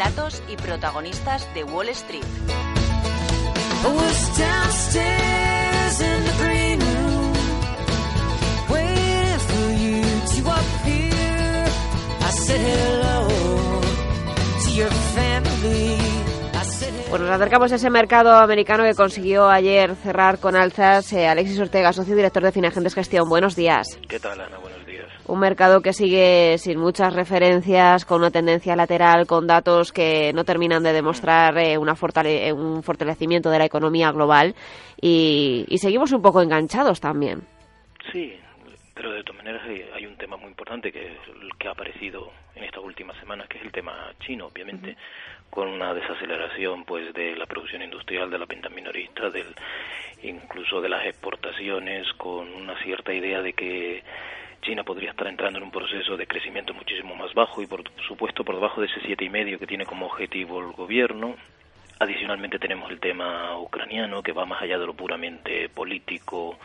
datos y protagonistas de Wall Street. Bueno, nos acercamos a ese mercado americano que consiguió ayer cerrar con alzas. Eh, Alexis Ortega, socio director de Finagentes Gestión. Buenos días. ¿Qué tal, Ana? Buenos días. Un mercado que sigue sin muchas referencias, con una tendencia lateral, con datos que no terminan de demostrar eh, una eh, un fortalecimiento de la economía global y, y seguimos un poco enganchados también. Sí, pero de todas maneras hay un tema muy importante que, que ha aparecido en estas últimas semanas, que es el tema chino, obviamente, con una desaceleración pues de la producción industrial, de la venta minorista, del, incluso de las exportaciones, con una cierta idea de que China podría estar entrando en un proceso de crecimiento muchísimo más bajo y por supuesto por debajo de ese siete y medio que tiene como objetivo el gobierno. Adicionalmente tenemos el tema ucraniano que va más allá de lo puramente político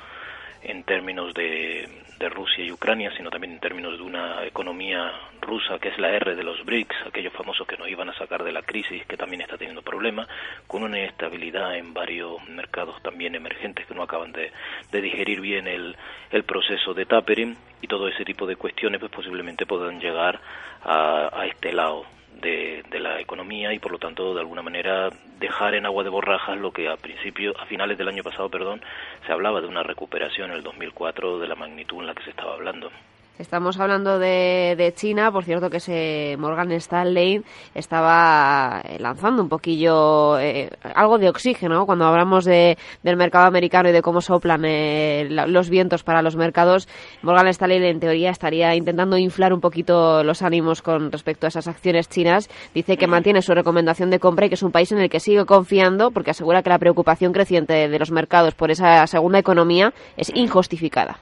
en términos de, de, Rusia y Ucrania, sino también en términos de una economía rusa que es la R de los BRICS, aquellos famosos que nos iban a sacar de la crisis, que también está teniendo problemas, con una inestabilidad en varios mercados también emergentes que no acaban de, de digerir bien el, el, proceso de tapering y todo ese tipo de cuestiones pues posiblemente puedan llegar a, a este lado de, de, la economía y por lo tanto de alguna manera dejar en agua de borrajas lo que a principio a finales del año pasado perdón se hablaba de una recuperación en el 2004 de la magnitud en la que se estaba hablando Estamos hablando de, de, China, por cierto que ese Morgan Stanley estaba eh, lanzando un poquillo eh, algo de oxígeno cuando hablamos de, del mercado americano y de cómo soplan eh, los vientos para los mercados. Morgan Stanley en teoría estaría intentando inflar un poquito los ánimos con respecto a esas acciones chinas. Dice que mantiene su recomendación de compra y que es un país en el que sigue confiando porque asegura que la preocupación creciente de los mercados por esa segunda economía es injustificada.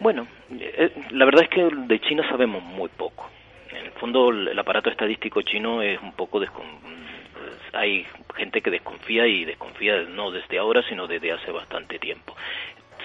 Bueno, eh, la verdad es que de China sabemos muy poco. En el fondo, el aparato estadístico chino es un poco hay gente que desconfía y desconfía no desde ahora, sino desde hace bastante tiempo.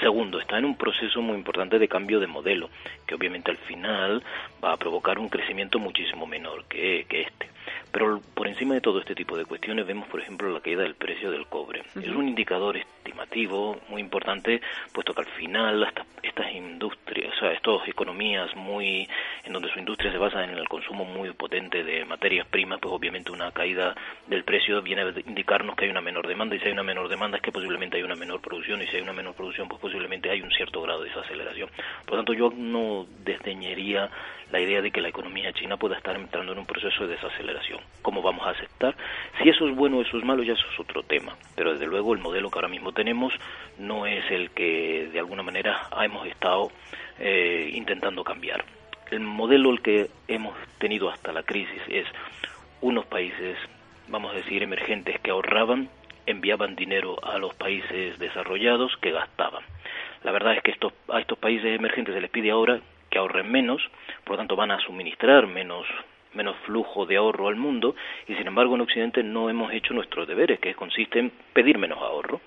Segundo, está en un proceso muy importante de cambio de modelo, que obviamente al final va a provocar un crecimiento muchísimo menor que, que este. Pero por encima de todo este tipo de cuestiones vemos, por ejemplo, la caída del precio del cobre. Es un indicador estimativo muy importante, puesto que al final estas, estas industrias, o sea, estas economías muy en donde su industria se basa en el consumo muy potente de materias primas, pues obviamente una caída del precio viene a indicarnos que hay una menor demanda y si hay una menor demanda es que posiblemente hay una menor producción y si hay una menor producción pues posiblemente hay un cierto grado de desaceleración. Por lo tanto, yo no desdeñaría la idea de que la economía china pueda estar entrando en un proceso de desaceleración. ¿Cómo vamos a aceptar? Si eso es bueno o eso es malo, ya eso es otro tema. Pero desde luego el modelo que ahora mismo tenemos no es el que de alguna manera hemos estado eh, intentando cambiar. El modelo el que hemos tenido hasta la crisis es unos países, vamos a decir, emergentes que ahorraban, enviaban dinero a los países desarrollados que gastaban. La verdad es que estos, a estos países emergentes se les pide ahora que ahorren menos, por lo tanto van a suministrar menos menos flujo de ahorro al mundo y sin embargo en Occidente no hemos hecho nuestros deberes, que consiste en pedir menos ahorro,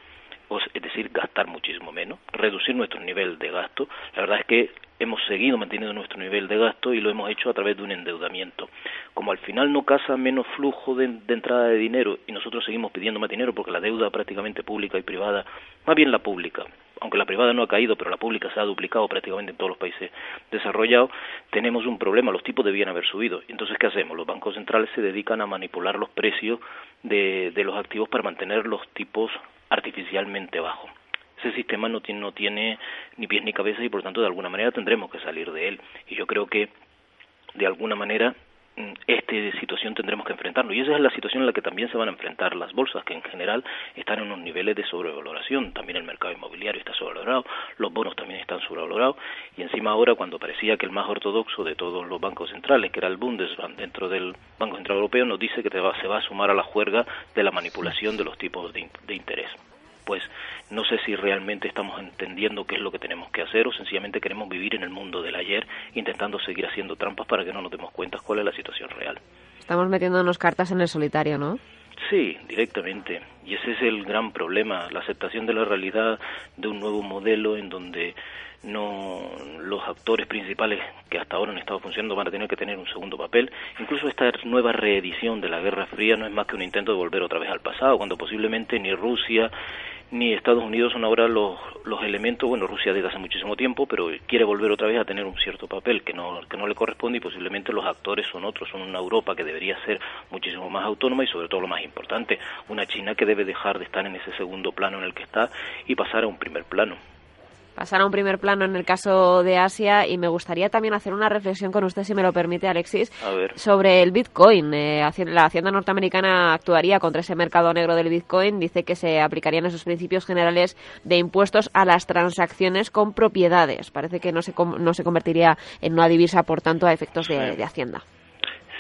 es decir, gastar muchísimo menos, reducir nuestro nivel de gasto. La verdad es que hemos seguido manteniendo nuestro nivel de gasto y lo hemos hecho a través de un endeudamiento. Como al final no casa menos flujo de, de, entrada de dinero y nosotros seguimos pidiendo más dinero porque la deuda prácticamente pública y privada, más bien la pública, aunque la privada no ha caído, pero la pública se ha duplicado prácticamente en todos los países desarrollados, tenemos un problema, los tipos debían haber subido. Entonces, ¿qué hacemos? Los bancos centrales se dedican a manipular los precios de, de los activos para mantener los tipos artificialmente bajos. Ese sistema no tiene, no tiene ni pies ni cabeza y por tanto de alguna manera tendremos que salir de él. Y yo creo que de alguna manera esta situación tendremos que enfrentarnos. Y esa es la situación en la que también se van a enfrentar las bolsas, que en general están en unos niveles de sobrevaloración. También el mercado inmobiliario está sobrevalorado, los bonos también están sobrevalorados. Y encima ahora, cuando parecía que el más ortodoxo de todos los bancos centrales, que era el Bundesbank dentro del Banco Central Europeo, nos dice que se va a sumar a la juerga de la manipulación de los tipos de, de interés pues no sé si realmente estamos entendiendo qué es lo que tenemos que hacer o sencillamente queremos vivir en el mundo del ayer intentando seguir haciendo trampas para que no nos demos cuenta cuál es la situación real. Estamos metiéndonos cartas en el solitario, ¿no? Sí, directamente. Y ese es el gran problema, la aceptación de la realidad de un nuevo modelo en donde no los actores principales que hasta ahora han estado funcionando van a tener que tener un segundo papel. Incluso esta nueva reedición de la Guerra Fría no es más que un intento de volver otra vez al pasado, cuando posiblemente ni Rusia ni Estados Unidos son ahora los, los elementos, bueno, Rusia desde hace muchísimo tiempo, pero quiere volver otra vez a tener un cierto papel que no, que no le corresponde y posiblemente los actores son otros, son una Europa que debería ser muchísimo más autónoma y sobre todo lo más importante, una China que debe dejar de estar en ese segundo plano en el que está y pasar a un primer plano pasar a un primer plano en el caso de Asia y me gustaría también hacer una reflexión con usted, si me lo permite, Alexis, sobre el Bitcoin. Eh, la Hacienda norteamericana actuaría contra ese mercado negro del Bitcoin. Dice que se aplicarían esos principios generales de impuestos a las transacciones con propiedades. Parece que no se, no se convertiría en una divisa, por tanto, a efectos de Hacienda.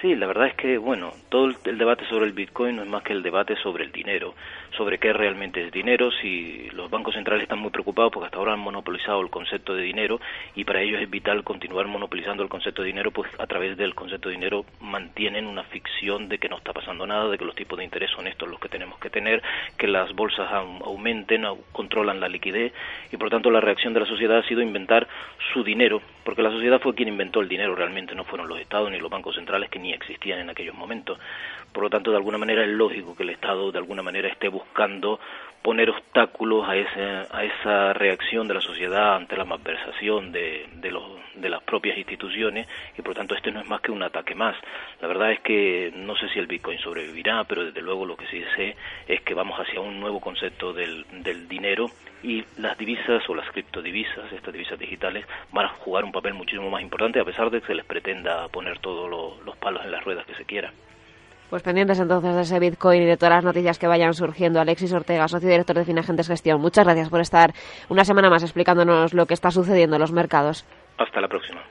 Sí, la verdad es que, bueno, todo el, debate sobre el Bitcoin no es más que el debate sobre el dinero, sobre qué realmente es dinero, si los bancos centrales están muy preocupados porque hasta ahora han monopolizado el concepto de dinero y para ellos es vital continuar monopolizando el concepto de dinero, pues a través del concepto de dinero mantienen una ficción de que no está pasando nada, de que los tipos de interés son estos los que tenemos que tener, que las bolsas aumenten, controlan la liquidez y por tanto la reacción de la sociedad ha sido inventar su dinero, porque la sociedad fue quien inventó el dinero, realmente no fueron los estados ni los bancos centrales que ni existían en aquellos momentos. Por lo tanto, de alguna manera es lógico que el Estado de alguna manera esté buscando poner obstáculos a, ese, a esa reacción de la sociedad ante la malversación de, de, los, de las propias instituciones y por tanto este no es más que un ataque más. La verdad es que no sé si el Bitcoin sobrevivirá, pero desde luego lo que sí sé es que vamos hacia un nuevo concepto del, del dinero y las divisas o las criptodivisas, estas divisas digitales, van a jugar un papel muchísimo más importante a pesar de que se les pretenda poner todos los palos en las ruedas que se quiera. Pues pendientes entonces de ese Bitcoin y de todas las noticias que vayan surgiendo. Alexis Ortega, socio director de Finagentes Gestión. Muchas gracias por estar una semana más explicándonos lo que está sucediendo en los mercados. Hasta la próxima.